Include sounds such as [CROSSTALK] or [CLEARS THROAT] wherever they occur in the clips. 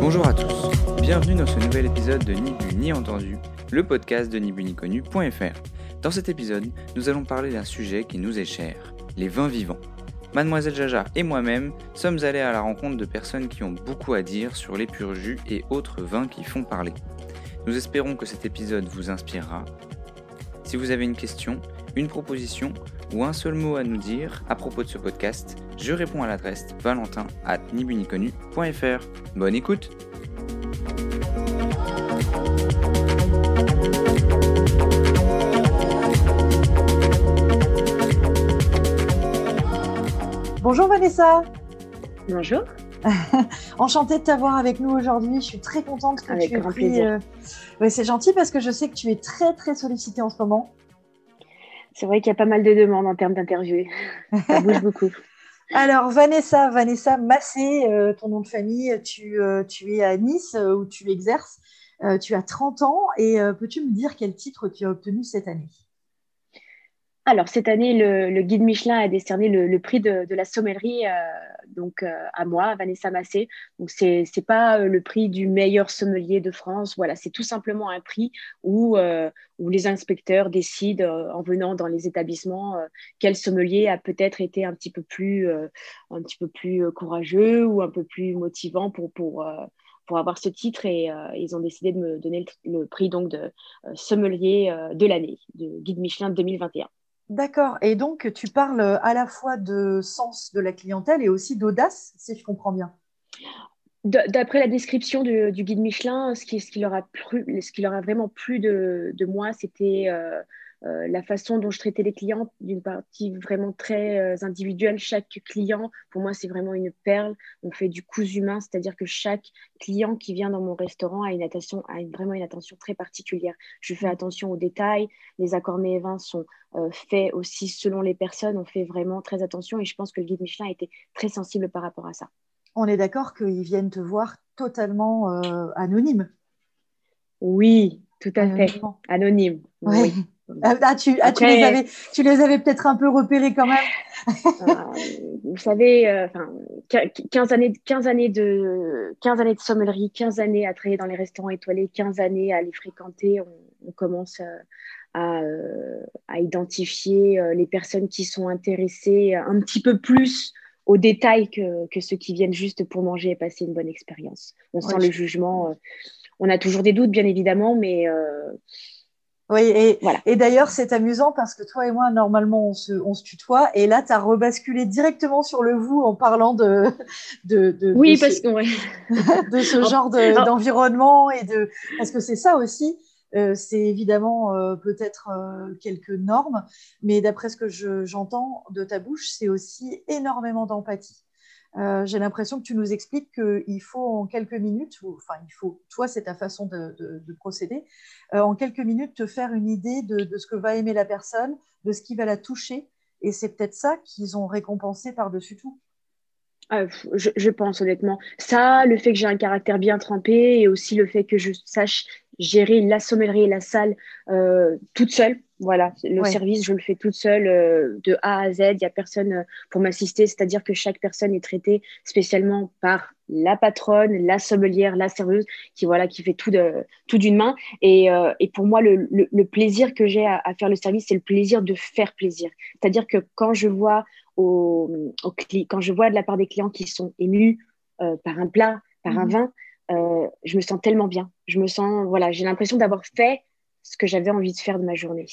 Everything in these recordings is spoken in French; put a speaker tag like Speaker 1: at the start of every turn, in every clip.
Speaker 1: Bonjour à tous, bienvenue dans ce nouvel épisode de Ni bu ni entendu, le podcast de nibuniconu.fr. Dans cet épisode, nous allons parler d'un sujet qui nous est cher, les vins vivants. Mademoiselle Jaja et moi-même sommes allés à la rencontre de personnes qui ont beaucoup à dire sur les purs jus et autres vins qui font parler. Nous espérons que cet épisode vous inspirera. Si vous avez une question, une proposition ou un seul mot à nous dire à propos de ce podcast, je réponds à l'adresse valentin at nibuniconu.fr. Bonne écoute
Speaker 2: Bonjour Vanessa.
Speaker 3: Bonjour. [LAUGHS]
Speaker 2: Enchantée de t'avoir avec nous aujourd'hui. Je suis très contente que
Speaker 3: Avec
Speaker 2: tu aies
Speaker 3: grand
Speaker 2: pris.
Speaker 3: plaisir.
Speaker 2: euh, ouais, c'est gentil parce que je sais que tu es très très sollicitée en ce moment.
Speaker 3: C'est vrai qu'il y a pas mal de demandes en termes d'interviews. Ça bouge beaucoup. [LAUGHS]
Speaker 2: Alors Vanessa, Vanessa Massé, euh, ton nom de famille, tu, euh, tu es à Nice euh, où tu exerces. Euh, tu as 30 ans et peux-tu me dire quel titre tu as obtenu cette année?
Speaker 3: Alors, cette année, le, guide Michelin a décerné le, prix de, la sommellerie euh, donc, euh, à moi, Vanessa Massé. Donc, c'est n'est pas euh, le prix du meilleur sommelier de France. Voilà, c'est tout simplement un prix où, euh, où les inspecteurs décident, en venant dans les établissements, quel sommelier a peut-être été un petit peu plus, un petit peu plus courageux ou un peu plus motivant pour, pour, pour avoir ce titre. Et ils ont décidé de me donner le, prix donc, de sommelier de l'année, de guide Michelin 2021.
Speaker 2: D'accord. Et donc tu parles à la fois de sens de la clientèle et aussi d'audace, si je comprends bien.
Speaker 3: D'après la description du, guide Michelin, ce qui, ce leur a vraiment plu de, de moi, c'était euh, euh, la façon dont je traitais les clients, d'une partie vraiment très euh, individuelle. Chaque client, pour moi, c'est vraiment une perle. On fait du cousu humain, c'est-à-dire que chaque client qui vient dans mon restaurant a une attention, a une- vraiment une attention très particulière. Je fais attention aux détails. Les accords mets et vins sont euh, faits aussi selon les personnes. On fait vraiment très attention et je pense que le guide Michelin a été très sensible par rapport à ça.
Speaker 2: On est d'accord qu'ils viennent te voir totalement anonyme.
Speaker 3: Oui, tout à fait. Anonyme. Oui.
Speaker 2: Ah, ah, tu, ah, tu
Speaker 3: Après-
Speaker 2: les avais, tu les avais peut-être un peu repérés quand même.
Speaker 3: Euh, vous savez, euh, enfin, qu- 15 années, 15 années de, 15 années de sommellerie, 15 années à travailler dans les restaurants étoilés, 15 années à les fréquenter, on, on commence euh, à, euh, à identifier euh, les personnes qui sont intéressées un petit peu plus aux détails que, que ceux qui viennent juste pour manger et passer une bonne expérience. On sent le jugement. euh, on a toujours des doutes, bien évidemment, mais euh,
Speaker 2: Oui, et,
Speaker 3: Voilà.
Speaker 2: et d'ailleurs, c'est amusant parce que toi et moi, normalement, on se, on se tutoie. Et là, tu as rebasculé directement sur le vous en parlant de, de, de,
Speaker 3: oui,
Speaker 2: de
Speaker 3: parce
Speaker 2: ce,
Speaker 3: que ouais. [LAUGHS]
Speaker 2: de ce
Speaker 3: En-
Speaker 2: genre de-
Speaker 3: en-
Speaker 2: d'environnement. et de Parce que c'est ça aussi. euh, c'est évidemment euh, peut-être euh, quelques normes, mais d'après ce que je- j'entends de ta bouche, c'est aussi énormément d'empathie. Euh, J'ai l'impression que tu nous expliques qu'il faut en quelques minutes, ou, enfin il faut, toi c'est ta façon de, de- de procéder, euh, en quelques minutes te faire une idée de, ce que va aimer la personne, de ce qui va la toucher, et c'est peut-être ça qu'ils ont récompensé par-dessus tout.
Speaker 3: Ah, je, je pense honnêtement. Ça, le fait que j'ai un caractère bien trempé et aussi le fait que je sache gérer la sommellerie et la salle euh, toute seule. Voilà, le
Speaker 2: Ouais.
Speaker 3: service, je le fais toute seule euh, de A à Z. Il n'y a personne euh, pour m'assister, c'est-à-dire que chaque personne est traitée spécialement par la patronne, la sommelière, la serveuse, qui voilà, qui fait tout de tout d'une main. Et, euh, et pour moi, le, le, le plaisir que j'ai à, à faire le service, c'est le plaisir de faire plaisir. C'est-à-dire que quand je vois au, au quand je vois de la part des clients qui sont émus euh, par un plat, par un
Speaker 2: Mhm.
Speaker 3: vin, je me sens tellement bien. Je me sens, voilà, j'ai l'impression d'avoir fait ce que j'avais envie de faire de ma journée.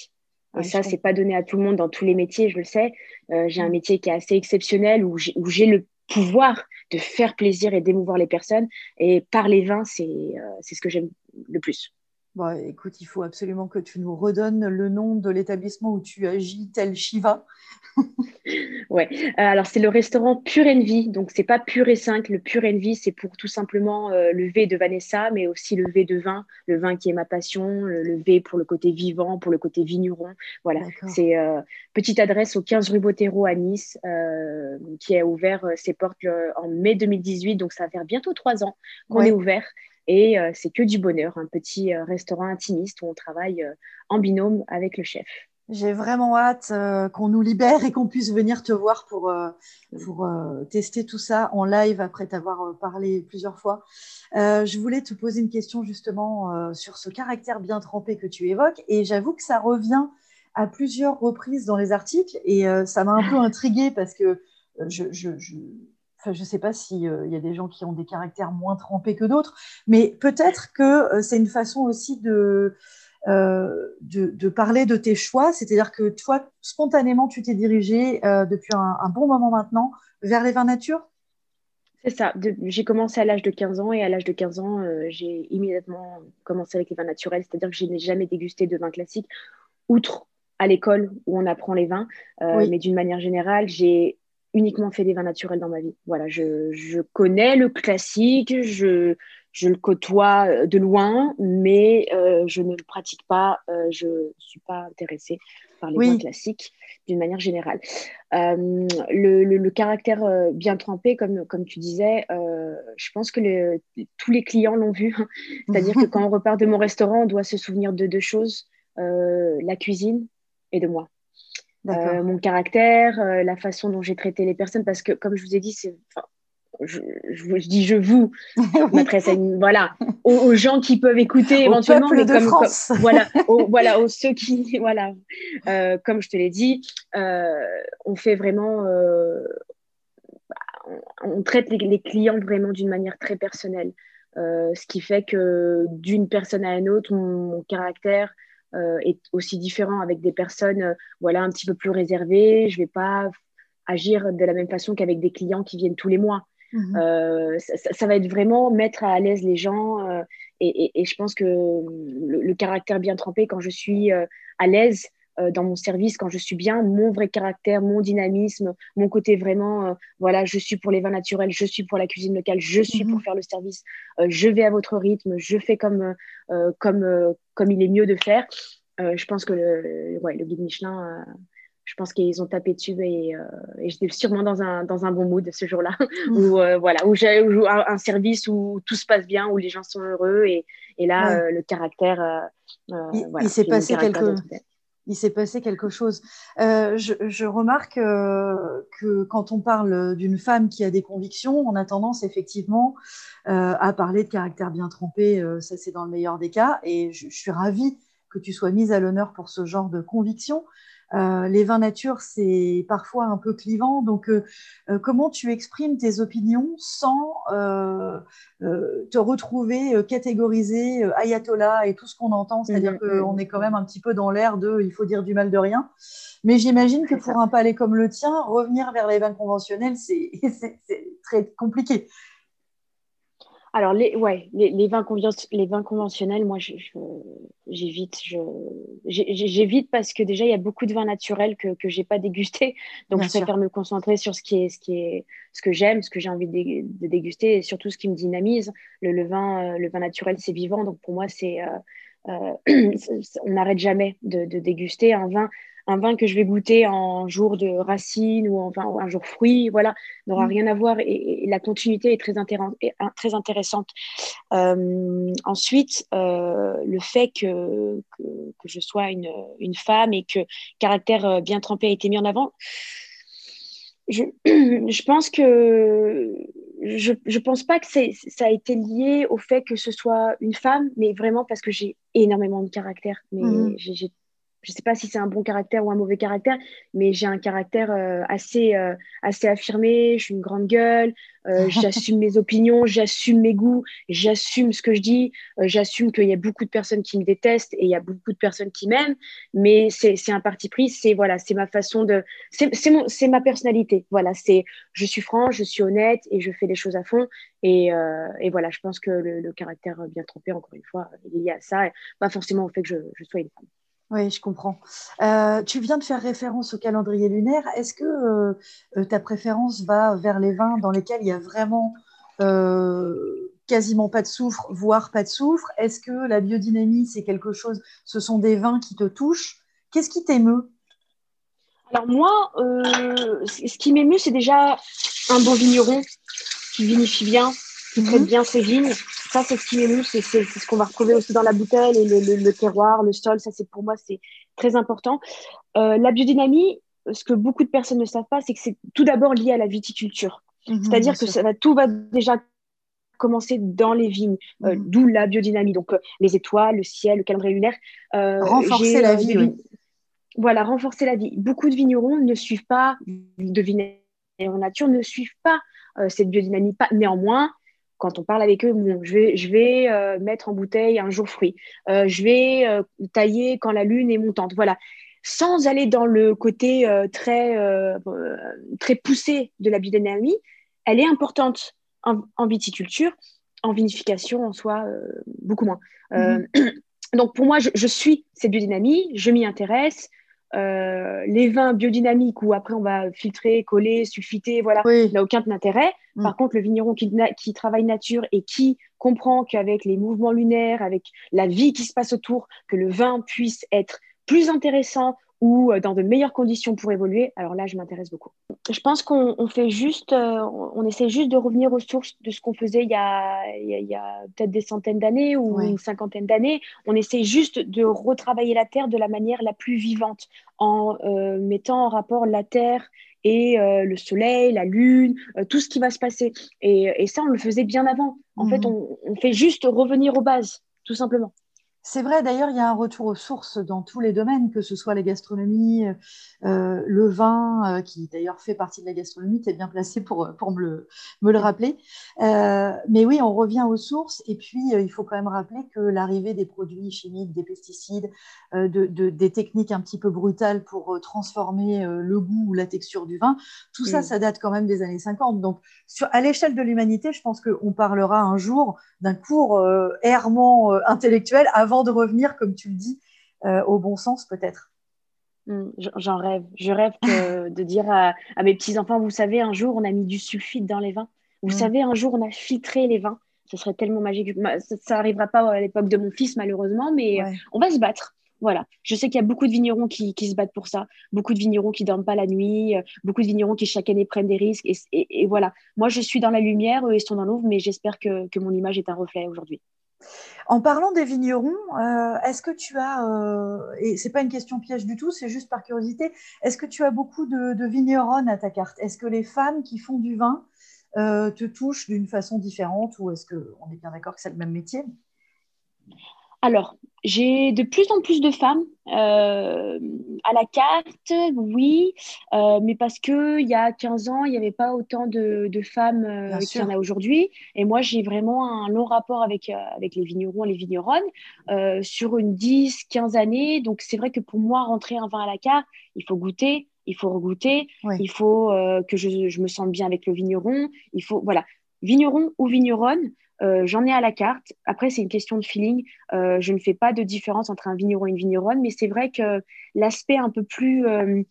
Speaker 3: Et ça, c'est pas donné à tout le monde dans tous les métiers, je le sais. Euh, j'ai un
Speaker 2: Mhm.
Speaker 3: métier qui est assez exceptionnel où j'ai le pouvoir de faire plaisir et d'émouvoir les personnes. Et par les vins, c'est euh, c'est ce que j'aime le plus.
Speaker 2: Bon, écoute, il faut absolument que tu nous redonnes le nom de l'établissement où tu agis tel Shiva. [LAUGHS]
Speaker 3: Ouais. Euh, alors c'est le restaurant Pure Envy, donc c'est pas Pure et 5. Le Pure Envy, c'est pour tout simplement euh, le V de Vanessa, mais aussi le V de vin, le vin qui est ma passion, le, le V pour le côté vivant, pour le côté vigneron. Voilà. C'est euh, petite adresse au 15 rue Bottero à Nice, euh, qui a ouvert ses portes en mai 2018, donc ça va faire bientôt trois ans qu'on
Speaker 2: Ouais.
Speaker 3: est ouvert. Et euh, c'est que du bonheur, un petit euh, restaurant intimiste où on travaille euh, en binôme avec le chef.
Speaker 2: J'ai vraiment hâte euh, qu'on nous libère et qu'on puisse venir te voir pour, euh, pour euh, tester tout ça en live après t'avoir parlé plusieurs fois. je voulais te poser une question justement sur ce caractère bien trempé que tu évoques et j'avoue que ça revient à plusieurs reprises dans les articles et ça m'a un peu intriguée parce que je, je, je... Enfin, je ne sais pas s'il y a des gens qui ont des caractères moins trempés que d'autres, mais peut-être que c'est une façon aussi de, euh, de, parler de tes choix, c'est-à-dire que toi, spontanément, tu t'es dirigé euh, depuis un, bon moment maintenant vers les vins nature?
Speaker 3: C'est ça. J'ai commencé à l'âge de 15 ans et à l'âge de 15 ans, euh, j'ai immédiatement commencé avec les vins naturels, c'est-à-dire que je n'ai jamais dégusté de vin classique, outre à l'école où on apprend les vins, mais d'une manière générale, j'ai uniquement fait des vins naturels dans ma vie. Voilà, je, je connais le classique, je, je le côtoie euh, de loin, mais euh, je ne le pratique pas. Euh, je ne suis pas intéressée par les vins classiques d'une manière générale. le, caractère bien trempé, comme, comme tu disais, je pense que tous les clients l'ont vu. [LAUGHS] C'est-à-dire que quand on repart de mon restaurant, on doit se souvenir de deux choses, la cuisine et de moi. Mon caractère, la façon dont j'ai traité les personnes, parce que comme je vous ai dit, c'est je, je, dis je vous, [LAUGHS] m'adresse voilà, aux, gens qui peuvent écouter éventuellement,
Speaker 2: mais comme, [LAUGHS]
Speaker 3: voilà, aux, [LAUGHS] voilà, aux ceux qui, voilà, euh, comme je te l'ai dit, euh, on fait vraiment, euh, on traite les, clients vraiment d'une manière très personnelle, ce qui fait que d'une personne à une autre, mon, caractère est aussi différent avec des personnes, voilà, un petit peu plus réservées. Je vais pas agir de la même façon qu'avec des clients qui viennent tous les mois. Mmh euh, ça, va être vraiment mettre à l'aise les gens. Euh, et, je pense que le, caractère bien trempé, quand je suis euh, à l'aise dans mon service, quand je suis bien, mon vrai caractère, mon dynamisme, mon côté vraiment, voilà, je suis pour les vins naturels, je suis pour la cuisine locale, je suis pour mmh faire le service, je vais à votre rythme, je fais comme, comme, comme il est mieux de faire. je pense que le, ouais, le guide Michelin je pense qu'ils ont tapé dessus et, euh, j'étais sûrement dans un, dans un bon mood ce jour-là, [LAUGHS] mmh. où, euh, voilà, où j'ai un, service où tout se passe bien, où les gens sont heureux et, et là, euh, le caractère.
Speaker 2: il, s'est passé quelque il s'est passé quelque chose. je, je, remarque que quand on parle d'une femme qui a des convictions, on a tendance effectivement à parler de caractère bien trempé, ça c'est dans le meilleur des cas, et je, je suis ravie que tu sois mise à l'honneur pour ce genre de conviction. Euh, les vins nature, c'est parfois un peu clivant. Donc, euh, euh, comment tu exprimes tes opinions sans te retrouver catégorisé ayatollah et tout ce qu'on entend? C'est-à-dire mmh, qu'on mmh. est quand même un petit peu dans l'air de il faut dire du mal de rien. Mais j'imagine que pour un palais comme le tien, revenir vers les vins conventionnels, c'est [LAUGHS] très compliqué.
Speaker 3: Alors, les, ouais, les, vins, les vins conventionnels, moi, j'évite. J'évite parce que déjà, il y a beaucoup de vins naturels que je n'ai pas dégustés. Donc, je préfère me concentrer sur ce, qui est, ce, qui est, ce que j'aime, ce que j'ai envie de, déguster et surtout ce qui me dynamise. Le, vin, euh, le vin naturel, c'est vivant. Donc, pour moi, c'est. Euh, [CLEARS THROAT] on n'arrête jamais de, de, déguster un vin un vin que je vais goûter en jour de racine ou en un jour fruit, voilà, n'aura mm. rien à voir et, la continuité est très, très intéressante. Euh, ensuite, euh, le fait que, que, je sois une, une, femme et que caractère euh, bien trempé a été mis en avant, je, [CLEARS THROAT] je pense que je ne pense pas que ça a été lié au fait que ce soit une femme, mais vraiment parce que j'ai énormément de caractère. Mais j'ai je ne sais pas si c'est un bon caractère ou un mauvais caractère, mais j'ai un caractère euh, assez, euh, assez affirmé, je suis une grande gueule, euh, [LAUGHS] j'assume mes opinions, j'assume mes goûts, j'assume ce que je dis, j'assume qu'il y a beaucoup de personnes qui me détestent et il y a beaucoup de personnes qui m'aiment, mais c'est un parti pris, c'est voilà, ma façon de... C'est ma personnalité, voilà, c'est je suis franche, je suis honnête et je fais les choses à fond. Et, et voilà, je pense que le, caractère bien trompé, encore une fois, est lié à ça, pas forcément au fait que je, je sois une femme.
Speaker 2: Oui, je comprends. Euh, tu viens de faire référence au calendrier lunaire. Est-ce que euh, euh, ta préférence va vers les vins dans lesquels il y a vraiment quasiment pas de soufre, voire pas de soufre? Est-ce que la biodynamie, c'est quelque chose, ce sont des vins qui te touchent? Qu'est-ce qui t'émeut?
Speaker 3: Alors moi, ce qui m'émeut, c'est déjà un bon vigneron qui vinifie bien, qui traite mhm. bien ses vignes. Ça, c'est ce qui est c'est ce qu'on va retrouver aussi dans la bouteille, et le, terroir, le sol, ça, c'est pour moi, c'est très important. Euh, la biodynamie, ce que beaucoup de personnes ne savent pas, c'est que c'est tout d'abord lié à la viticulture. Mhm, C'est-à-dire que ça va, tout va déjà commencer dans les vignes, euh, mhm. d'où la biodynamie. Donc, euh, les étoiles, le ciel, le calendrier lunaire.
Speaker 2: renforcer la vie.
Speaker 3: Voilà, renforcer la vie. Beaucoup de vignerons ne suivent pas, de vignerons nature, ne suivent pas cette biodynamie. Pas, néanmoins, quand on parle avec eux, je vais, je vais euh, mettre en bouteille un jour fruit. Euh, je vais euh, tailler quand la lune est montante. Voilà. Sans aller dans le côté très, très poussé de la biodynamie, elle est importante en, viticulture, en vinification en soi, beaucoup moins. Mhm. [CLEARS THROAT] donc pour moi, je, je, suis cette biodynamie, je m'y intéresse, euh, les vins biodynamiques où après on va filtrer, coller, sulfiter, voilà, n'a aucun intérêt. Mm. Par contre, le vigneron qui, qui, travaille nature et qui comprend qu'avec les mouvements lunaires, avec la vie qui se passe autour, que le vin puisse être plus intéressant ou euh, dans de meilleures conditions pour évoluer, alors là, je m'intéresse beaucoup. Je pense qu'on fait juste, euh, on essaie juste de revenir aux sources de ce qu'on faisait il y a, peut-être des centaines d'années ou une cinquantaine d'années. On essaie juste de retravailler la terre de la manière la plus vivante en euh, mettant en rapport la terre et le soleil, la lune, tout ce qui va se passer. Et, ça, on le faisait bien avant. En fait, mhm. on fait juste revenir aux bases, tout simplement.
Speaker 2: C'est vrai, d'ailleurs, il y a un retour aux sources dans tous les domaines, que ce soit la gastronomie, euh, le vin, euh, qui d'ailleurs fait partie de la gastronomie, tu es bien placé pour, pour me, le, me le rappeler. Euh, mais oui, on revient aux sources, et puis il faut quand même rappeler que l'arrivée des produits chimiques, des pesticides, de, des techniques un petit peu brutales pour transformer le goût ou la texture du vin, tout ça, ça date quand même des années 50. Donc, sur, à l'échelle de l'humanité, je pense qu'on parlera un jour d'un court errement intellectuel avant de revenir, comme tu le dis, euh, au bon sens peut-être.
Speaker 3: Hmm, j'en rêve. Je rêve [LAUGHS] de dire à, mes petits-enfants, vous savez, un jour, on a mis du sulfite dans les vins. Vous hmm. savez, un jour, on a filtré les vins. Ce serait tellement magique. Ça n'arrivera pas à l'époque de mon fils, malheureusement, mais euh, on va se battre. Voilà. Je sais qu'il y a beaucoup de vignerons qui, se battent pour ça, beaucoup de vignerons qui dorment pas la nuit, euh, beaucoup de vignerons qui chaque année prennent des risques. Et, voilà. Moi, je suis dans la lumière, eux, ils sont dans l'ombre, mais j'espère que, que mon image est un reflet aujourd'hui.
Speaker 2: En parlant des vignerons, euh, est-ce que tu as, euh, et c'est pas une question piège du tout, c'est juste par curiosité, est-ce que tu as beaucoup de, de vigneronnes à ta carte? Est-ce que les femmes qui font du vin euh, te touchent d'une façon différente ou est-ce qu'on est bien d'accord que c'est le même métier?
Speaker 3: Alors, j'ai de plus en plus de femmes euh, à la carte, oui, euh, mais parce qu'il y a 15 ans, il n'y avait pas autant de, femmes euh, qu'il y en a aujourd'hui. Et moi, j'ai vraiment un long rapport avec, avec les vignerons et les vigneronnes sur une 10, 15 années. Donc, c'est vrai que pour moi, rentrer un vin à la carte, il faut goûter, il faut regoûter, il faut que je, je, me sente bien avec le vigneron. Il faut, voilà, vigneron ou vigneronne, euh, j'en ai à la carte. Après, c'est une question de feeling. Euh, je ne fais pas de différence entre un vigneron et une vigneronne, mais c'est vrai que l'aspect un peu plus euh,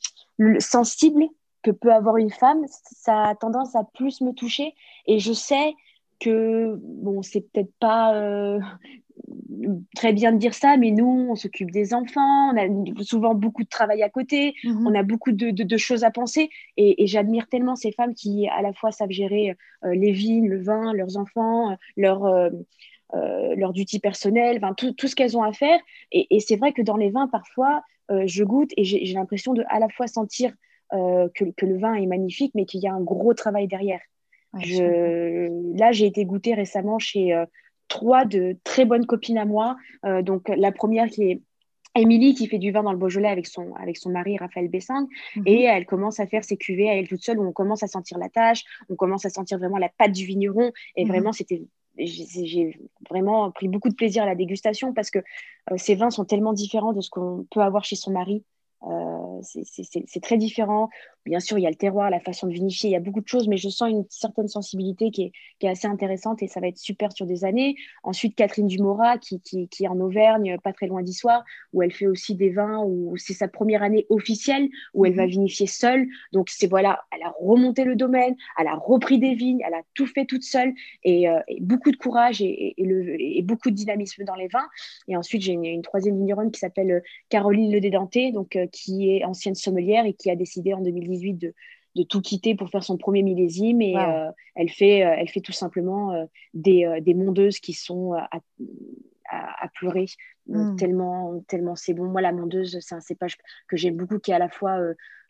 Speaker 3: sensible que peut avoir une femme, ça a tendance à plus me toucher. Et je sais que, bon, c'est peut-être pas très bien de dire ça, mais nous, on s'occupe des enfants, on a souvent beaucoup de travail à côté, mhm. on a beaucoup de, choses à penser. Et, j'admire tellement ces femmes qui, à la fois, savent gérer euh, les vignes, le vin, leurs enfants, leur, euh, euh, leur duty personnel, tout, tout, ce qu'elles ont à faire. Et, c'est vrai que dans les vins, parfois, je goûte et j'ai l'impression de à la fois sentir que, que, le vin est magnifique, mais qu'il y a un gros travail derrière. là, j'ai été goûter récemment chez trois de très bonnes copines à moi. Euh, donc, la première qui est Émilie qui fait du vin dans le Beaujolais avec son, avec son mari Raphaël Bessang mhm. et elle commence à faire ses cuvées à elle toute seule où on commence à sentir la tâche, on commence à sentir vraiment la pâte du vigneron et mhm. vraiment c'était j'ai vraiment pris beaucoup de plaisir à la dégustation parce que euh, ces vins sont tellement différents de ce qu'on peut avoir chez son mari. Euh, c'est très différent. Bien sûr, il y a le terroir, la façon de vinifier, il y a beaucoup de choses, mais je sens une certaine sensibilité qui est, assez intéressante et ça va être super sur des années. Ensuite, Catherine Dumora, qui, qui, est en Auvergne, pas très loin d'Issoire, où elle fait aussi des vins, où c'est sa première année officielle, où elle va mhm. vinifier seule. Donc, c'est voilà, elle a remonté le domaine, elle a repris des vignes, elle a tout fait toute seule et, euh, beaucoup de courage et, le, beaucoup de dynamisme dans les vins. Et ensuite, j'ai une, troisième vigneronne qui s'appelle euh, Caroline Le Dédenté, donc, qui est ancienne sommelière et qui a décidé en 2018 de, de tout quitter pour faire son premier millésime et elle, fait, elle fait tout simplement des, des, mondeuses qui sont à, à, pleurer hmm. tellement, tellement c'est bon. Moi, la mondeuse, c'est un cépage que j'aime beaucoup qui est à la fois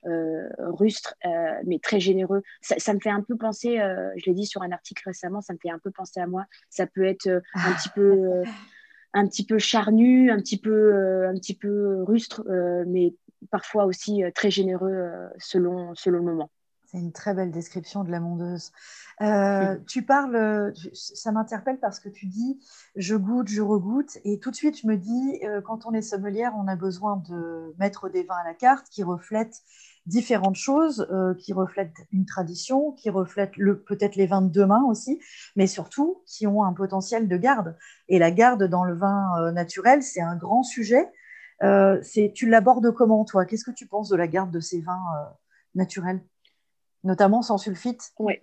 Speaker 3: euh, rustre, euh, mais très généreux. Ça, me fait un peu penser, euh, je l'ai dit sur un article récemment, ça me fait un peu penser à moi. Ça peut être un petit peu, [LAUGHS] un petit peu charnu, un petit peu, un petit peu rustre, mais parfois aussi très généreux selon, selon le moment.
Speaker 2: C'est une très belle description de la mondeuse. tu parles, ça m'interpelle parce que tu dis je goûte, je regoute, et tout de suite je me dis quand on est sommelière, on a besoin de mettre des vins à la carte qui reflètent différentes choses euh, qui reflètent une tradition, qui reflètent peut-être les vins de demain aussi, mais surtout qui ont un potentiel de garde. Et la garde dans le vin euh, naturel, c'est un grand sujet. Euh, tu l'abordes comment, toi? Qu'est-ce que tu penses de la garde de ces vins naturels, notamment sans sulfite?
Speaker 3: Oui.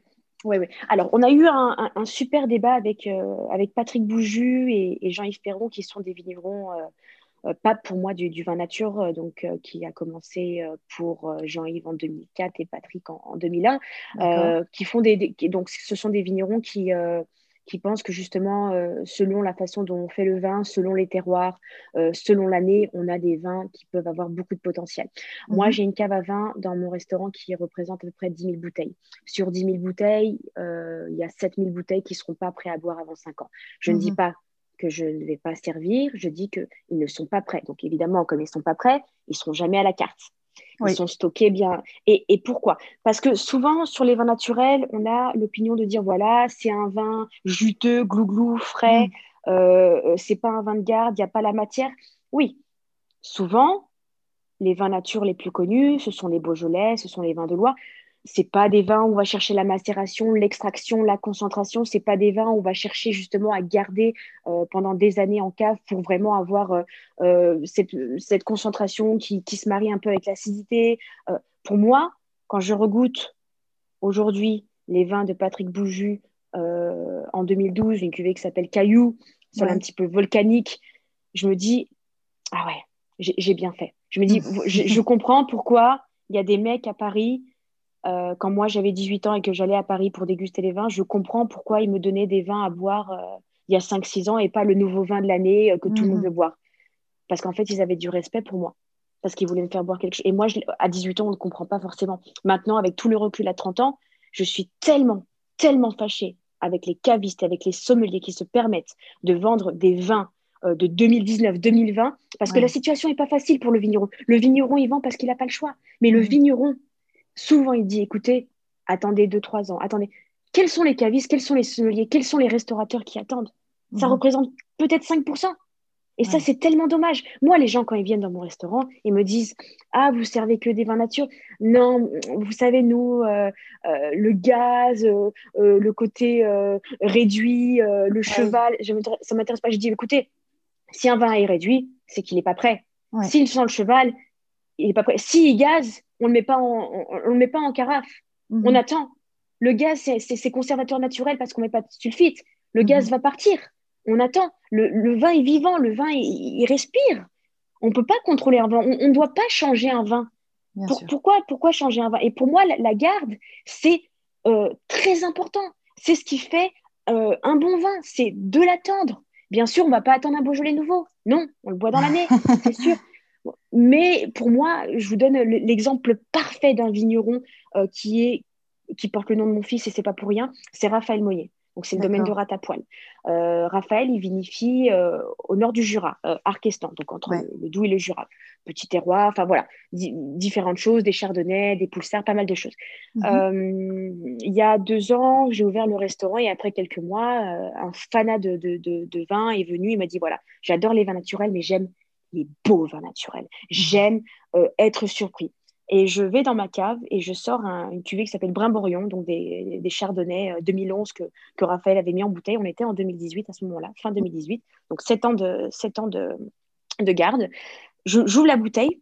Speaker 3: Oui, oui. Alors, on a eu un, super débat avec, avec Patrick Bouju et, et Jean-Yves Perron, qui sont des vignerons euh, pas pour moi du, vin nature, euh, donc euh, qui a commencé pour Jean-Yves en 2004 et Patrick en, 2001, qui font des, donc ce sont des vignerons qui qui pensent que justement, selon la façon dont on fait le vin, selon les terroirs, selon l'année, on a des vins qui peuvent avoir beaucoup de potentiel. Moi, mhm. j'ai une cave à vin dans mon restaurant qui représente à peu près 10 000 bouteilles. Sur 10 000 bouteilles, il y a 7 000 bouteilles qui ne seront pas prêtes à boire avant 5 ans. Je ne dis mhm. pas que je ne vais pas servir, je dis qu'ils ne sont pas prêts. Donc évidemment, comme ils ne sont pas prêts, ils ne seront jamais à la carte. Ils sont stockés bien. Et, pourquoi? Parce que souvent, sur les vins naturels, on a l'opinion de dire voilà, c'est un vin juteux, glouglou, frais, mm. euh, c'est pas un vin de garde, il n'y a pas la matière. Oui, souvent, les vins nature les plus connus, ce sont les Beaujolais, ce sont les vins de Loire c'est pas des vins où on va chercher la macération, l'extraction, la concentration. C'est pas des vins où on va chercher justement à garder euh, pendant des années en cave pour vraiment avoir euh, euh, cette, concentration qui, se marie un peu avec l'acidité. pour moi, quand je regoute aujourd'hui les vins de Patrick Bouju en 2012, une cuvée qui s'appelle Caillou, sur un petit peu volcanique, je me dis ah ouais, j'ai bien fait. Je me dis [LAUGHS] je comprends pourquoi il y a des mecs à Paris euh, quand moi j'avais 18 ans et que j'allais à Paris pour déguster les vins, je comprends pourquoi ils me donnaient des vins à boire euh, il y a 5-6 ans et pas le nouveau vin de l'année euh, que tout le monde mhm. veut boire. Parce qu'en fait, ils avaient du respect pour moi. Parce qu'ils voulaient me faire boire quelque chose. Et moi, à 18 ans, on ne comprend pas forcément. Maintenant, avec tout le recul à 30 ans, je suis tellement, tellement fâchée avec les cavistes, avec les sommeliers qui se permettent de vendre des vins de 2019-2020, parce que la situation n'est pas facile pour le vigneron. Le vigneron, il vend parce qu'il n'a pas le choix. Mais le mhm. vigneron, souvent il dit écoutez, attendez deux, trois ans, attendez. Quels sont les cavistes, quels sont les sommeliers, quels sont les restaurateurs qui attendent? Ça mhm. représente peut-être 5%. Et ça, c'est tellement dommage. Moi, les gens, quand ils viennent dans mon restaurant, ils me disent Ah, vous servez que des vins nature Non, vous savez, nous, euh, euh, le gaz, euh, le côté réduit, le cheval, je ça ne m'intéresse pas. Je dis Écoutez, si un vin est réduit, c'est qu'il n'est pas prêt. S'il sent le cheval, il n'est pas prêt. S'il gaz, on ne le met pas en, on, le met pas en carafe. Mhm. On attend. Le gaz, c'est conservateur naturel parce qu'on ne met pas de sulfite. Le mhm. gaz va partir. On attend. Le, vin est vivant, le vin, il, respire. On ne peut pas contrôler un vin. On ne doit pas changer un vin. pourquoi, pourquoi changer un vin? Et pour moi, la, garde, c'est euh, très important. C'est ce qui fait euh, un bon vin. C'est de l'attendre. Bien sûr, on ne va pas attendre un Beaujolais nouveau. Non, on le boit dans l'année, [LAUGHS] c'est sûr. Mais pour moi, je vous donne l'exemple parfait d'un vigneron euh, qui, est, qui porte le nom de mon fils et c'est pas pour rien, c'est Raphaël Moyer. Donc, c'est le domaine de Ratapoil. Euh, Raphaël, il vinifie euh, au nord du Jura, euh, Arquestan, donc entre le, Doubs et le Jura. Petit terroir, enfin voilà, différentes choses, des chardonnays, des poulsards, pas mal de choses. Mhm. il y a deux ans, j'ai ouvert le restaurant et après quelques mois, un fanat de, de, de, vin est venu. Il m'a dit voilà, j'adore les vins naturels, mais j'aime les beaux vins naturels. J'aime euh, être surpris. Et je vais dans ma cave et je sors une cuvée qui s'appelle Brimborion, donc des, des Chardonnays 2011 euh, que, que, Raphaël avait mis en bouteille. On était en 2018 à ce moment-là, fin 2018, donc 7 ans de, 7 ans de, de garde. J'ouvre la bouteille,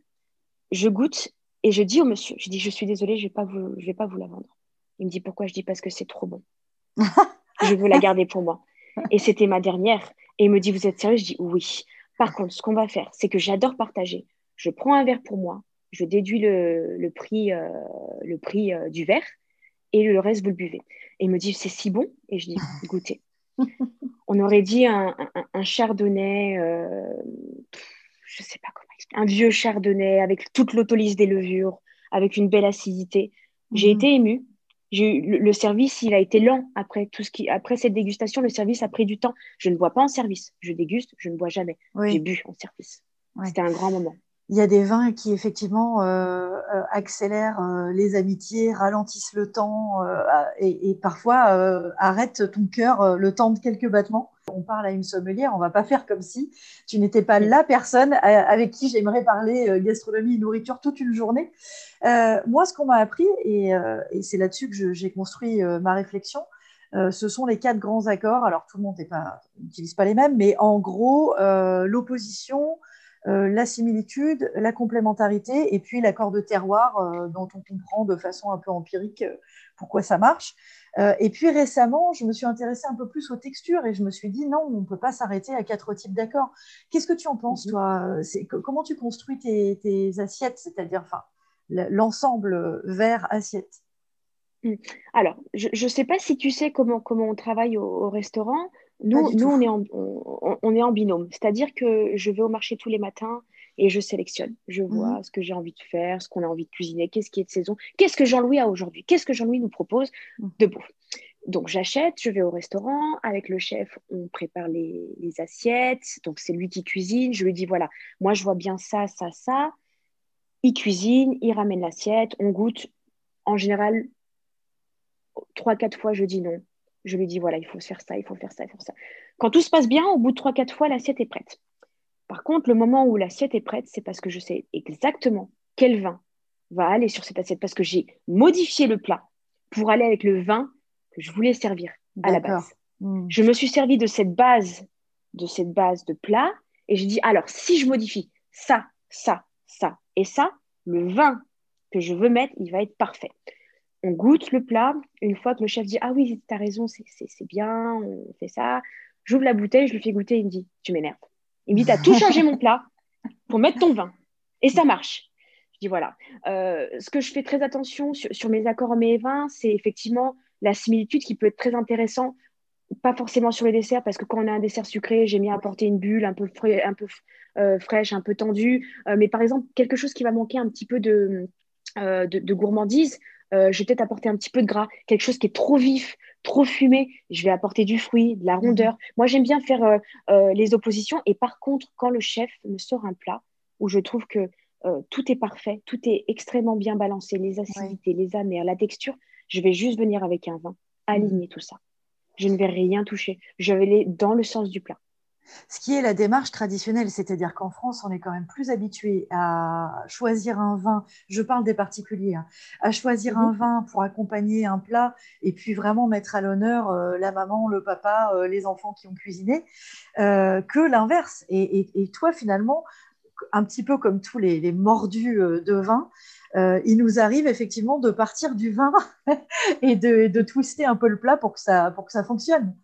Speaker 3: je goûte et je dis au monsieur, je dis, je suis désolée, je ne vais, vais pas vous la vendre. Il me dit, pourquoi? Je dis, parce que c'est trop bon. [LAUGHS] je veux la garder pour moi. Et c'était ma dernière. Et il me dit, vous êtes sérieux? Je dis, oui. Par contre, ce qu'on va faire, c'est que j'adore partager. Je prends un verre pour moi, je déduis le, prix, le prix du verre et le reste, vous le buvez. Et il me dit, c'est si bon? Et je dis, [LAUGHS] goûtez. On aurait dit un, chardonnay, je ne sais pas comment expliquer, un vieux chardonnay avec toute l'autolyse des levures, avec une belle acidité. J'ai mhm. été émue. Le, le, service, il a été lent après tout ce qui, après cette dégustation. Le service a pris du temps. Je ne bois pas en service. Je déguste, je ne bois jamais. J'ai bu en service. C'était un grand moment
Speaker 2: il y a des vins qui effectivement euh, euh, accélèrent euh, les amitiés, ralentissent le temps et, parfois arrêtent ton cœur le temps de quelques battements. On parle à une sommelière, on va pas faire comme si tu n'étais pas la personne avec qui j'aimerais parler gastronomie et nourriture toute une journée. moi, ce qu'on m'a appris, et, et c'est là-dessus que j'ai construit ma réflexion, ce sont les quatre grands accords. Alors, tout le monde n'utilise pas, les mêmes, mais en gros, l'opposition, euh, la similitude, la complémentarité et puis l'accord de terroir euh, dont on comprend de façon un peu empirique euh, pourquoi ça marche. Et puis récemment, je me suis intéressée un peu plus aux textures et je me suis dit non, on ne peut pas s'arrêter à quatre types d'accords. Qu'est-ce que tu en penses, mhm. toi Comment tu construis tes, assiettes, c'est-à-dire enfin, l'ensemble verre-assiette
Speaker 3: hmm. alors, je ne sais pas si tu sais comment, comment on travaille au restaurant. Nous, nous on, est en, on, est en binôme. C'est-à-dire que je vais au marché tous les matins et je sélectionne. Je mhm. vois ce que j'ai envie de faire, ce qu'on a envie de cuisiner, qu'est-ce qui est de saison, qu'est-ce que Jean-Louis a aujourd'hui, qu'est-ce que Jean-Louis nous propose mhm. de bouffe. Donc j'achète, je vais au restaurant, avec le chef, on prépare les, les assiettes, donc c'est lui qui cuisine, je lui dis voilà, moi je vois bien ça, ça, ça, il cuisine, il ramène l'assiette, on goûte, en général, trois, quatre fois je dis non, je lui dis voilà, il faut faire ça, il faut faire ça, il faut faire ça. Quand tout se passe bien, au bout de 3-4 fois, l'assiette est prête. Par contre, le moment où l'assiette est prête, c'est parce que je sais exactement quel vin va aller sur cette assiette, parce que j'ai modifié le plat pour aller avec le vin que je voulais servir à la base. Hmm. Je me suis servi de cette base, de cette base de plat, et je dis alors si je modifie ça, ça, ça et ça, le vin que je veux mettre, il va être parfait on goûte le plat. Une fois que le chef dit Ah oui, tu as raison, c'est bien, on fait ça. J'ouvre la bouteille, je lui fais goûter. Il me dit Tu m'énerves. Il me dit tout changé mon plat pour mettre ton vin. Et ça marche. Je dis Voilà. Euh, ce que je fais très attention sur, mes accords mes vins, c'est effectivement la similitude qui peut être très intéressant. Pas forcément sur les desserts, parce que quand on a un dessert sucré, j'ai mis à apporter une bulle un peu, un peu euh, fraîche, un peu tendue. Euh, mais par exemple, quelque chose qui va manquer un petit peu de, de gourmandise, euh, je vais peut-être apporter un petit peu de gras, quelque chose qui est trop vif, trop fumé, je vais apporter du fruit, de la rondeur. Mhm. Moi, j'aime bien faire euh, euh, les oppositions. Et par contre, quand le chef me sort un plat où je trouve que tout est parfait, tout est extrêmement bien balancé, les acidités, les amers, la texture, je vais juste venir avec un vin, aligner mhm. tout ça. Je ne vais rien toucher. Je vais aller dans le sens du plat
Speaker 2: ce qui est la démarche traditionnelle, c'est-à-dire qu'en France, on est quand même plus habitué à choisir un vin, je parle des particuliers, hein, à choisir un mhm. vin pour accompagner un plat et puis vraiment mettre à l'honneur euh, la maman, le papa, euh, les enfants qui ont cuisiné, euh, que l'inverse. Et, toi, finalement, un petit peu comme tous les, mordus de vin, il nous arrive effectivement de partir du vin [LAUGHS] et de, de, twister un peu le plat pour que ça, pour que ça fonctionne.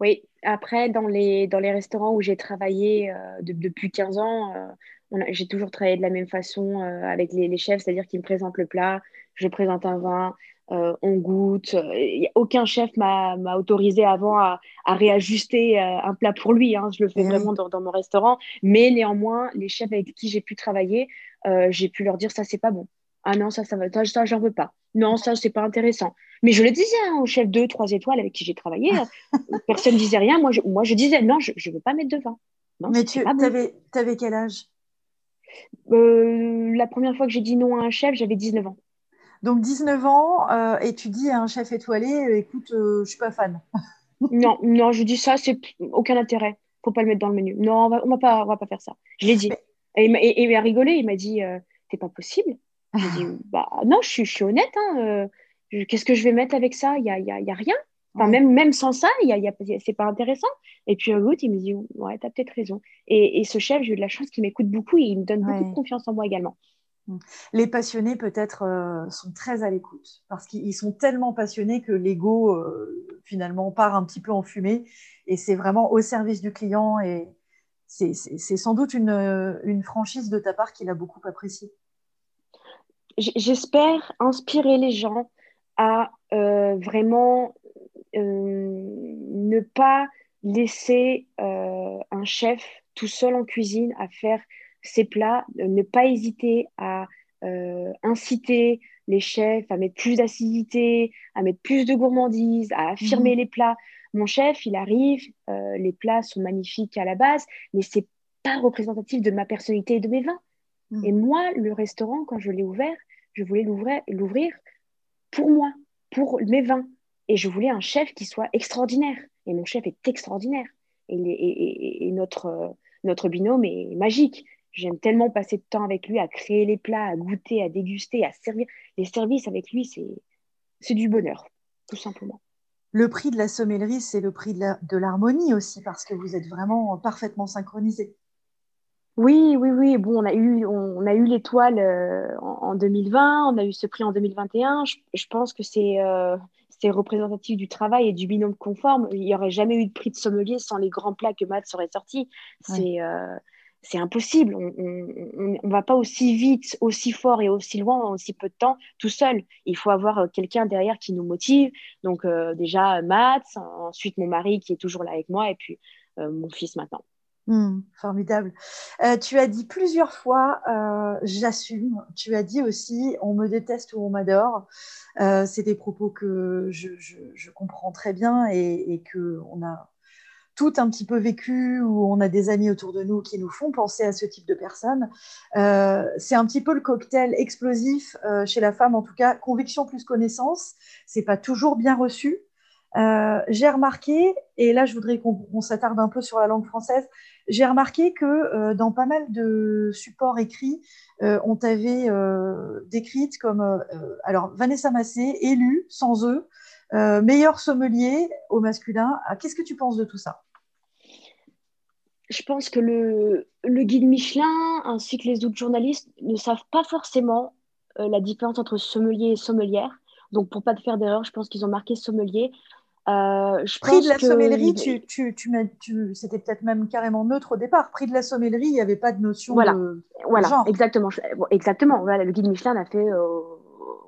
Speaker 3: Oui, après, dans les, dans les restaurants où j'ai travaillé euh, depuis 15 ans, euh, j'ai toujours travaillé de la même façon euh, avec les, chefs, c'est-à-dire qu'ils me présentent le plat, je présente un vin, on goûte. aucun chef m'a autorisé avant à, réajuster un plat pour lui. Hein. je le fais vraiment dans, dans, mon restaurant. Mais néanmoins, les chefs avec qui j'ai pu travailler, j'ai pu leur dire ça, c'est pas bon. Ah non, ça, ça va, ça, j'en veux pas. Non, ça, c'est pas intéressant. Mais je le disais hein, au chef 2, 3 étoiles avec qui j'ai travaillé. [LAUGHS] personne ne disait rien. Moi je, moi, je disais non, je ne veux pas mettre de vin.
Speaker 2: Mais tu avais, quel âge?
Speaker 3: Euh, La première fois que j'ai dit non à un chef, j'avais 19 ans.
Speaker 2: Donc 19 ans, euh, et tu dis à un chef étoilé, euh, écoute, je ne suis pas fan. [LAUGHS]
Speaker 3: non, non, je dis ça, c'est aucun intérêt. faut pas le mettre dans le menu. Non, on va, va pas, on va pas faire ça. Je l'ai dit. Et, il a rigolé, il m'a dit, c'est pas possible. J'ai dit, bah non, je suis, je suis honnête. Hein, euh, qu'est-ce que je vais mettre avec ça? Il n'y a, y a, y a, rien. Enfin, même, même sans ça, y a, y a, c'est pas intéressant. Et puis un goût, il me dit, ouais, tu as peut-être raison. Et, et, ce chef, j'ai eu de la chance qu'il m'écoute beaucoup et il me donne beaucoup de confiance en moi également.
Speaker 2: Mmh. Les passionnés, peut-être, euh, sont très à l'écoute parce qu'ils sont tellement passionnés que l'ego, euh, finalement, part un petit peu en fumée et c'est vraiment au service du client et, c'est sans doute une, une, franchise de ta part qu'il a beaucoup appréciée.
Speaker 3: J'espère inspirer les gens à euh, vraiment ne pas laisser un chef tout seul en cuisine à faire ses plats, ne pas hésiter à inciter les chefs à mettre plus d'acidité, à mettre plus de gourmandise, à affirmer mhm. les plats. Mon chef, il arrive, euh, les plats sont magnifiques à la base, mais c'est pas représentatif de ma personnalité et de mes vins. Mhm. Et moi, le restaurant, quand je l'ai ouvert, je voulais l'ouvrir pour moi, pour mes vins. Et je voulais un chef qui soit extraordinaire. Et mon chef est extraordinaire. Et, notre, notre binôme est magique. J'aime tellement passer de temps avec lui à créer les plats, à goûter, à déguster, à servir. Les services avec lui, c'est du bonheur, tout simplement.
Speaker 2: Le prix de la sommellerie, c'est le prix de l'harmonie aussi, parce que vous êtes vraiment parfaitement synchronisés.
Speaker 3: Oui, oui, oui. Bon, on a eu, on, a eu l'étoile euh, en, 2020, on a eu ce prix en 2021. Je, pense que euh, c'est représentatif du travail et du binôme conforme. Il n'y aurait jamais eu de prix de sommelier sans les grands plats que Matt serait sorti. C'est euh, c'est impossible. On ne va pas aussi vite, aussi fort et aussi loin en si peu de temps tout seul. Il faut avoir quelqu'un derrière qui nous motive. Donc déjà Matt, ensuite mon mari qui est toujours là avec moi et puis mon fils maintenant.
Speaker 2: Hmm, formidable. tu as dit plusieurs fois, j'assume. Tu as dit aussi, on me déteste ou on m'adore. c'est des propos que je, comprends très bien et, et que on a, tout un petit peu vécu, où on a des amis autour de nous qui nous font penser à ce type de personnes. Euh, c'est un petit peu le cocktail explosif euh, chez la femme, en tout cas, conviction plus connaissance. C'est pas toujours bien reçu. Euh, j'ai remarqué, et là je voudrais qu'on s'attarde un peu sur la langue française, j'ai remarqué que dans pas mal de supports écrits, on t'avait décrite comme, alors Vanessa Massé, élue, sans eux, meilleur sommelier au masculin. Ah, qu'est-ce que tu penses de tout ça?
Speaker 3: Je pense que le, guide Michelin ainsi que les autres journalistes ne savent pas forcément euh, la différence entre sommelier et sommelière. Donc, pour pas te faire d'erreur, je pense qu'ils ont marqué sommelier.
Speaker 2: Euh, je prix de la sommellerie, tu, tu, tu, c'était peut-être même carrément neutre au départ. Prix de la sommellerie, il n'y avait pas de notion
Speaker 3: voilà.
Speaker 2: de,
Speaker 3: voilà, genre. Exactement, exactement. Voilà, le guide Michelin n'a fait euh,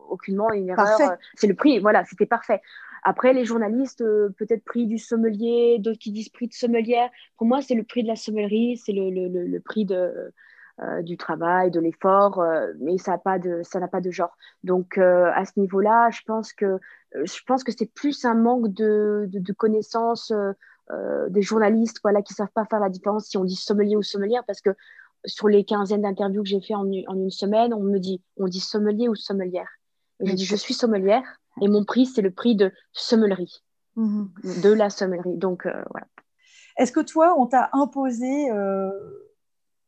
Speaker 3: aucunement une erreur. C'est le prix, voilà, c'était parfait. Après, les journalistes, euh, peut-être prix du sommelier, d'autres qui disent prix de sommelière. Pour moi, c'est le prix de la sommellerie, c'est le, le, le, prix de, euh, du travail, de l'effort, euh, mais ça n'a pas, de, ça pas de genre. Donc, à ce niveau-là, je pense que, je pense que c'est plus un manque de, de, connaissances des journalistes voilà, qui ne savent pas faire la différence si on dit sommelier ou sommelière, parce que sur les quinzaines d'interviews que j'ai fait en, en, une semaine, on me dit, on dit sommelier ou sommelière. Et je dis, je suis sommelière et mon prix, c'est le prix de sommellerie, mhm. de la sommellerie. Donc, euh, voilà.
Speaker 2: Est-ce que toi, on t'a imposé euh,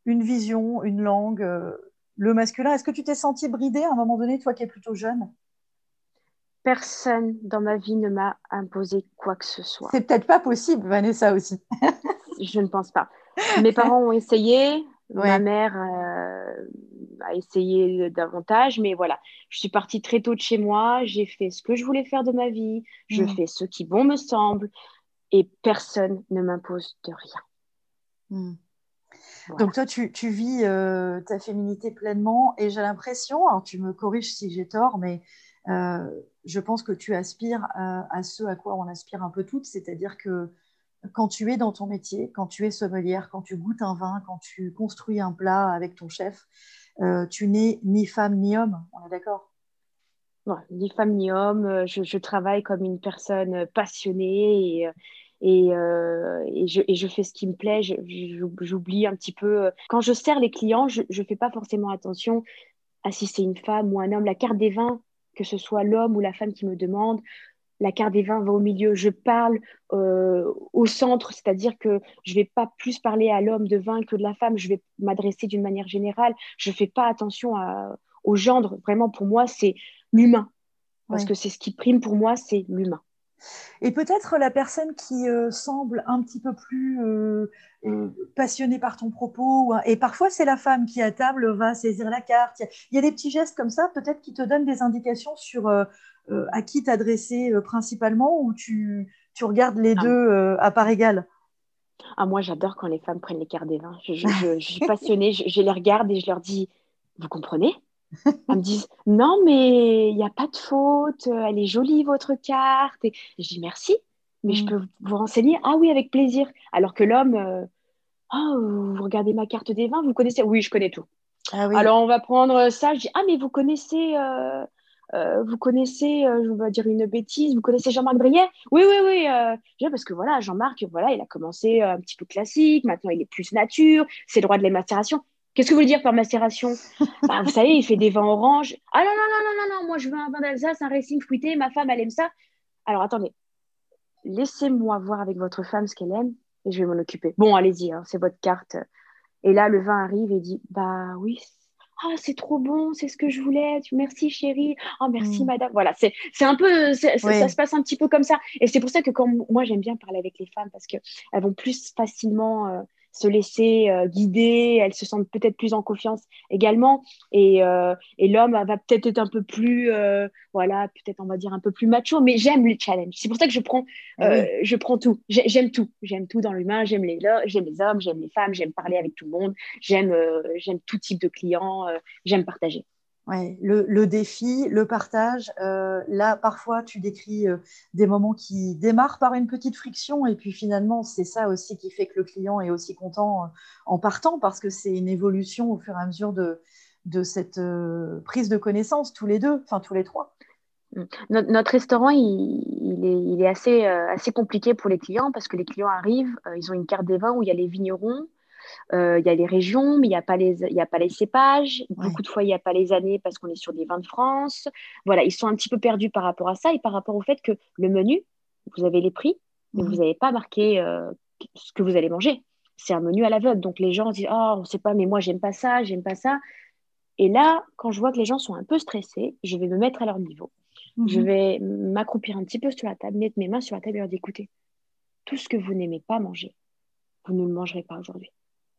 Speaker 2: une vision, une langue, euh, le masculin Est-ce que tu t'es senti bridée à un moment donné, toi qui es plutôt jeune?
Speaker 3: Personne dans ma vie ne m'a imposé quoi que ce soit.
Speaker 2: C'est peut-être pas possible, Vanessa aussi. [LAUGHS]
Speaker 3: je ne pense pas. Mes parents ont essayé, Ma mère euh, a essayé davantage, mais voilà, je suis partie très tôt de chez moi, j'ai fait ce que je voulais faire de ma vie, je mm. fais ce qui bon me semble, et personne ne m'impose de rien.
Speaker 2: Donc toi, tu, vis euh, ta féminité pleinement, et j'ai l'impression, alors tu me corriges si j'ai tort, mais euh, je pense que tu aspires à, ce à quoi on aspire un peu toutes, c'est-à-dire que quand tu es dans ton métier, quand tu es sommelière, quand tu goûtes un vin, quand tu construis un plat avec ton chef, euh, tu n'es ni femme ni homme, on est d'accord?
Speaker 3: Ni femme ni homme, euh, je, travaille comme une personne passionnée et, euh, et, je, fais ce qui me plaît, j'oublie un petit peu. Quand je sers les clients, je ne fais pas forcément attention à si c'est une femme ou un homme. La carte des vins, que ce soit l'homme ou la femme qui me demande, la carte des vins va au milieu. Je parle euh, au centre, c'est-à-dire que je ne vais pas plus parler à l'homme de vin que de la femme. Je vais m'adresser d'une manière générale. Je ne fais pas attention au gendre. Vraiment, pour moi, c'est l'humain. Parce que c'est ce qui prime pour moi, c'est l'humain.
Speaker 2: Et peut-être la personne qui euh, semble un petit peu plus euh, passionnée par ton propos, et parfois c'est la femme qui à table va saisir la carte. Il y, a des petits gestes comme ça, peut-être qui te donnent des indications sur euh, à qui t'adresser euh, principalement ou tu, tu regardes les deux euh, à part égale?
Speaker 3: Ah, Moi, j'adore quand les femmes prennent les cartes des vins. Je, suis passionnée, je, les regarde et je leur dis, vous comprenez? Elles me disent, non, mais il n'y a pas de faute, elle est jolie votre carte. Et je dis, merci, mais je mm. peux vous renseigner. Ah oui, avec plaisir. Alors que l'homme, euh, oh, vous regardez ma carte des vins, vous connaissez? Oui, je connais tout. Ah Alors, on va prendre ça. Je dis, ah, mais vous connaissez... Euh, euh, vous connaissez, euh, je vais dire une bêtise, vous connaissez Jean-Marc Briet Oui, oui, oui. Euh, parce que voilà, Jean-Marc, voilà, il a commencé un petit peu classique, maintenant il est plus nature, c'est le droit de la macération. Qu'est-ce que vous voulez dire par macération? Bah, Vous savez, il fait des vins oranges. Ah non, non, non, non, non, non, moi je veux un vin d'Alsace, un racing fruité, ma femme, elle aime ça. Alors attendez, laissez-moi voir avec votre femme ce qu'elle aime et je vais m'en occuper. Bon, allez-y, hein, c'est votre carte. Et là, le vin arrive et dit Bah oui, ah, c'est trop bon, c'est ce que je voulais. Merci, chérie. Oh, merci, mm. madame. Voilà, c'est un peu, ça se passe un petit peu comme ça. Et c'est pour ça que quand moi, j'aime bien parler avec les femmes parce qu'elles vont plus facilement euh, se laisser euh, guider, elles se sentent peut-être plus en confiance également. Et, euh, et l'homme va peut-être être un peu plus, euh, voilà, peut-être on va dire un peu plus macho, mais j'aime les challenges. C'est pour ça que je prends, je prends tout. J'aime tout. J'aime tout dans l'humain. J'aime les, j'aime les hommes, j'aime les femmes, j'aime parler avec tout le monde. J'aime, j'aime tout type de clients. j'aime partager.
Speaker 2: Ouais, le, défi, le partage. Euh, là, parfois, tu décris euh, des moments qui démarrent par une petite friction, et puis finalement, c'est ça aussi qui fait que le client est aussi content euh, en partant, parce que c'est une évolution au fur et à mesure de, de cette prise de connaissance, tous les deux, enfin tous les trois.
Speaker 3: Mmh. Notre, restaurant, il, est, il est assez, assez compliqué pour les clients, parce que les clients arrivent, ils ont une carte des vins où il y a les vignerons, il y a les régions, mais il n'y a, pas les, a pas les cépages. Beaucoup de fois, il n'y a pas les années parce qu'on est sur des vins de France. Voilà, ils sont un petit peu perdus par rapport à ça et par rapport au fait que le menu, vous avez les prix, mais vous n'avez pas marqué euh, ce que vous allez manger. C'est un menu à l'aveugle. Donc les gens disent Oh, on ne sait pas, mais moi, j'aime pas ça, j'aime pas ça. Et là, quand je vois que les gens sont un peu stressés, je vais me mettre à leur niveau. Je mhm. vais m'accroupir un petit peu sur la table, mettre mes mains sur la table et leur dire écoutez, tout ce que vous n'aimez pas manger, vous ne le mangerez pas aujourd'hui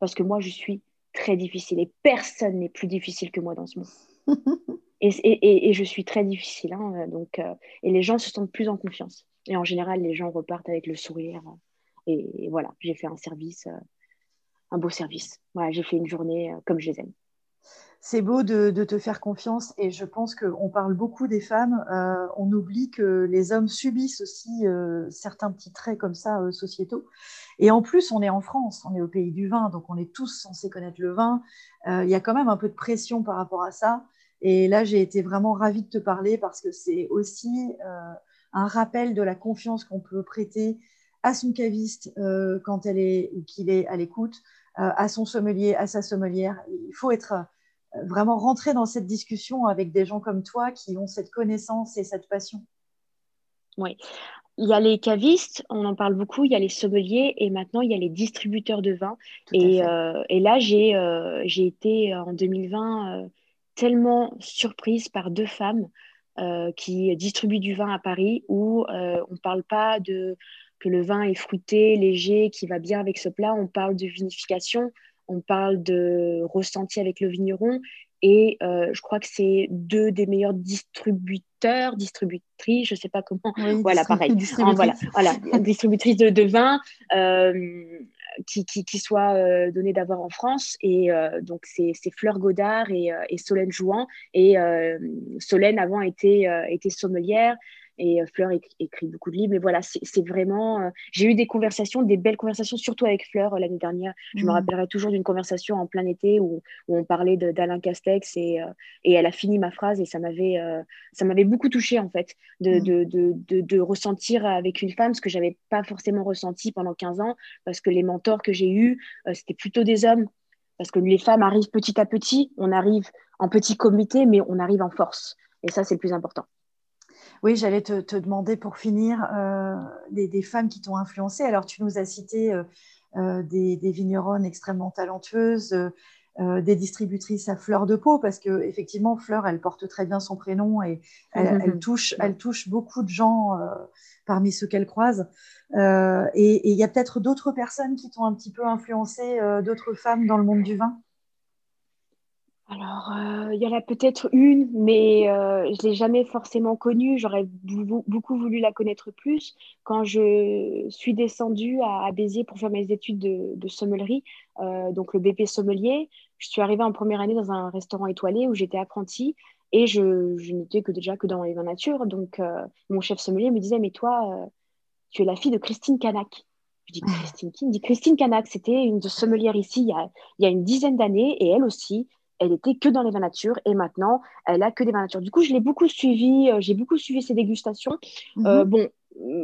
Speaker 3: parce que moi, je suis très difficile et personne n'est plus difficile que moi dans ce monde. [LAUGHS] et, je suis très difficile. Hein, donc, euh, et les gens se sentent plus en confiance. Et en général, les gens repartent avec le sourire. Et, voilà, j'ai fait un service, euh, un beau service. Voilà, j'ai fait une journée euh, comme je les aime
Speaker 2: c'est beau de, te faire confiance et je pense qu'on parle beaucoup des femmes. Euh, on oublie que les hommes subissent aussi euh, certains petits traits comme ça euh, sociétaux. Et en plus, on est en France, on est au pays du vin, donc on est tous censés connaître le vin. Il y a quand même un peu de pression par rapport à ça. Et là, j'ai été vraiment ravie de te parler parce que c'est aussi un rappel de la confiance qu'on peut prêter à son caviste quand elle est qu'il est à l'écoute, à son sommelier, à sa sommelière. Il faut être vraiment rentrer dans cette discussion avec des gens comme toi qui ont cette connaissance et cette passion.
Speaker 3: Oui. Il y a les cavistes, on en parle beaucoup, il y a les sommeliers et maintenant il y a les distributeurs de vin. Et, euh, et, là, j'ai euh, été euh, en 2020 tellement surprise par deux femmes qui distribuent du vin à Paris où on ne parle pas de que le vin est fruité, léger, qui va bien avec ce plat, on parle de vinification, on parle de ressenti avec le vigneron et euh, je crois que c'est deux des meilleurs distributeurs, distributrices, je ne sais pas comment. voilà, pareil. voilà, voilà, distributrice de, de vin euh, qui, qui, soit euh, donnée d'avoir en France. Et donc, c'est Fleur Godard et, et Solène Jouan. Et Solène, avant, était, était sommelière. Et euh, Fleur écrit, beaucoup de livres. Mais voilà, c'est vraiment. Euh, j'ai eu des conversations, des belles conversations, surtout avec Fleur euh, l'année dernière. Je me mmh. rappellerai toujours d'une conversation en plein été où, on parlait d'Alain Castex et, et, elle a fini ma phrase et ça m'avait ça m'avait beaucoup touché en fait de, mmh. de, de, de, ressentir avec une femme ce que j'avais pas forcément ressenti pendant 15 ans parce que les mentors que j'ai eus, c'était plutôt des hommes. Parce que les femmes arrivent petit à petit, on arrive en petit comité, mais on arrive en force. Et ça, c'est le plus important.
Speaker 2: Oui, j'allais te, demander pour finir euh, des, femmes qui t'ont influencé. Alors, tu nous as cité euh, euh, des, vigneronnes extrêmement talentueuses, des distributrices à fleur de peau, parce que effectivement, Fleur, elle porte très bien son prénom et elle, touche, elle touche beaucoup de gens parmi ceux qu'elle croise. et il y a peut-être d'autres personnes qui t'ont un petit peu influencé, d'autres femmes dans le monde du vin?
Speaker 3: Alors, il y en a peut-être une, mais je ne l'ai jamais forcément connue. J'aurais beaucoup voulu la connaître plus. Quand je suis descendue à, Béziers pour faire mes études de, de sommellerie, donc le BP sommelier, je suis arrivée en première année dans un restaurant étoilé où j'étais apprentie et je, n'étais que déjà que dans les vins nature. Donc, euh, mon chef sommelier me disait, mais toi, euh, tu es la fille de Christine Canac. Je dis, Christine qui Il me dit, Christine Canac, c'était une sommelière ici il y, a, il y a une dizaine d'années et elle aussi, elle était que dans les vins nature et maintenant, elle a que des vins nature. Du coup, je l'ai beaucoup suivi, euh, j'ai beaucoup suivi ses dégustations. Mhm. bon,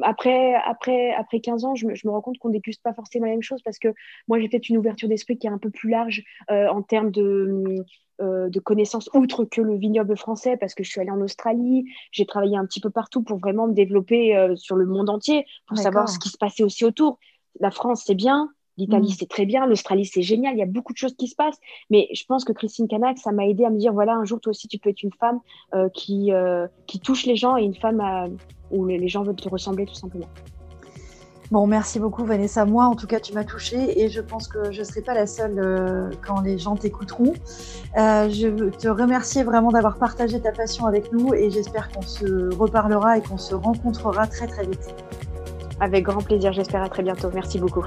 Speaker 3: après, après, après 15 ans, je me, je me rends compte qu'on déguste pas forcément la même chose parce que moi, j'ai peut-être une ouverture d'esprit qui est un peu plus large euh, en termes de, euh, de connaissances, outre que le vignoble français, parce que je suis allée en Australie, j'ai travaillé un petit peu partout pour vraiment me développer euh, sur le monde entier, pour savoir ce qui se passait aussi autour. La France, c'est bien, L'Italie, mm. c'est très bien. L'Australie, c'est génial. Il y a beaucoup de choses qui se passent. Mais je pense que Christine Canac, ça m'a aidé à me dire voilà, un jour, toi aussi, tu peux être une femme qui, qui touche les gens et une femme à, où les gens veulent te ressembler tout simplement.
Speaker 2: Bon, merci beaucoup Vanessa. Moi, en tout cas, tu m'as touchée et je pense que je ne serai pas la seule euh, quand les gens t'écouteront. Euh, je veux te remercier vraiment d'avoir partagé ta passion avec nous et j'espère qu'on se reparlera et qu'on se rencontrera très très vite.
Speaker 3: Avec grand plaisir, j'espère à très bientôt. Merci beaucoup.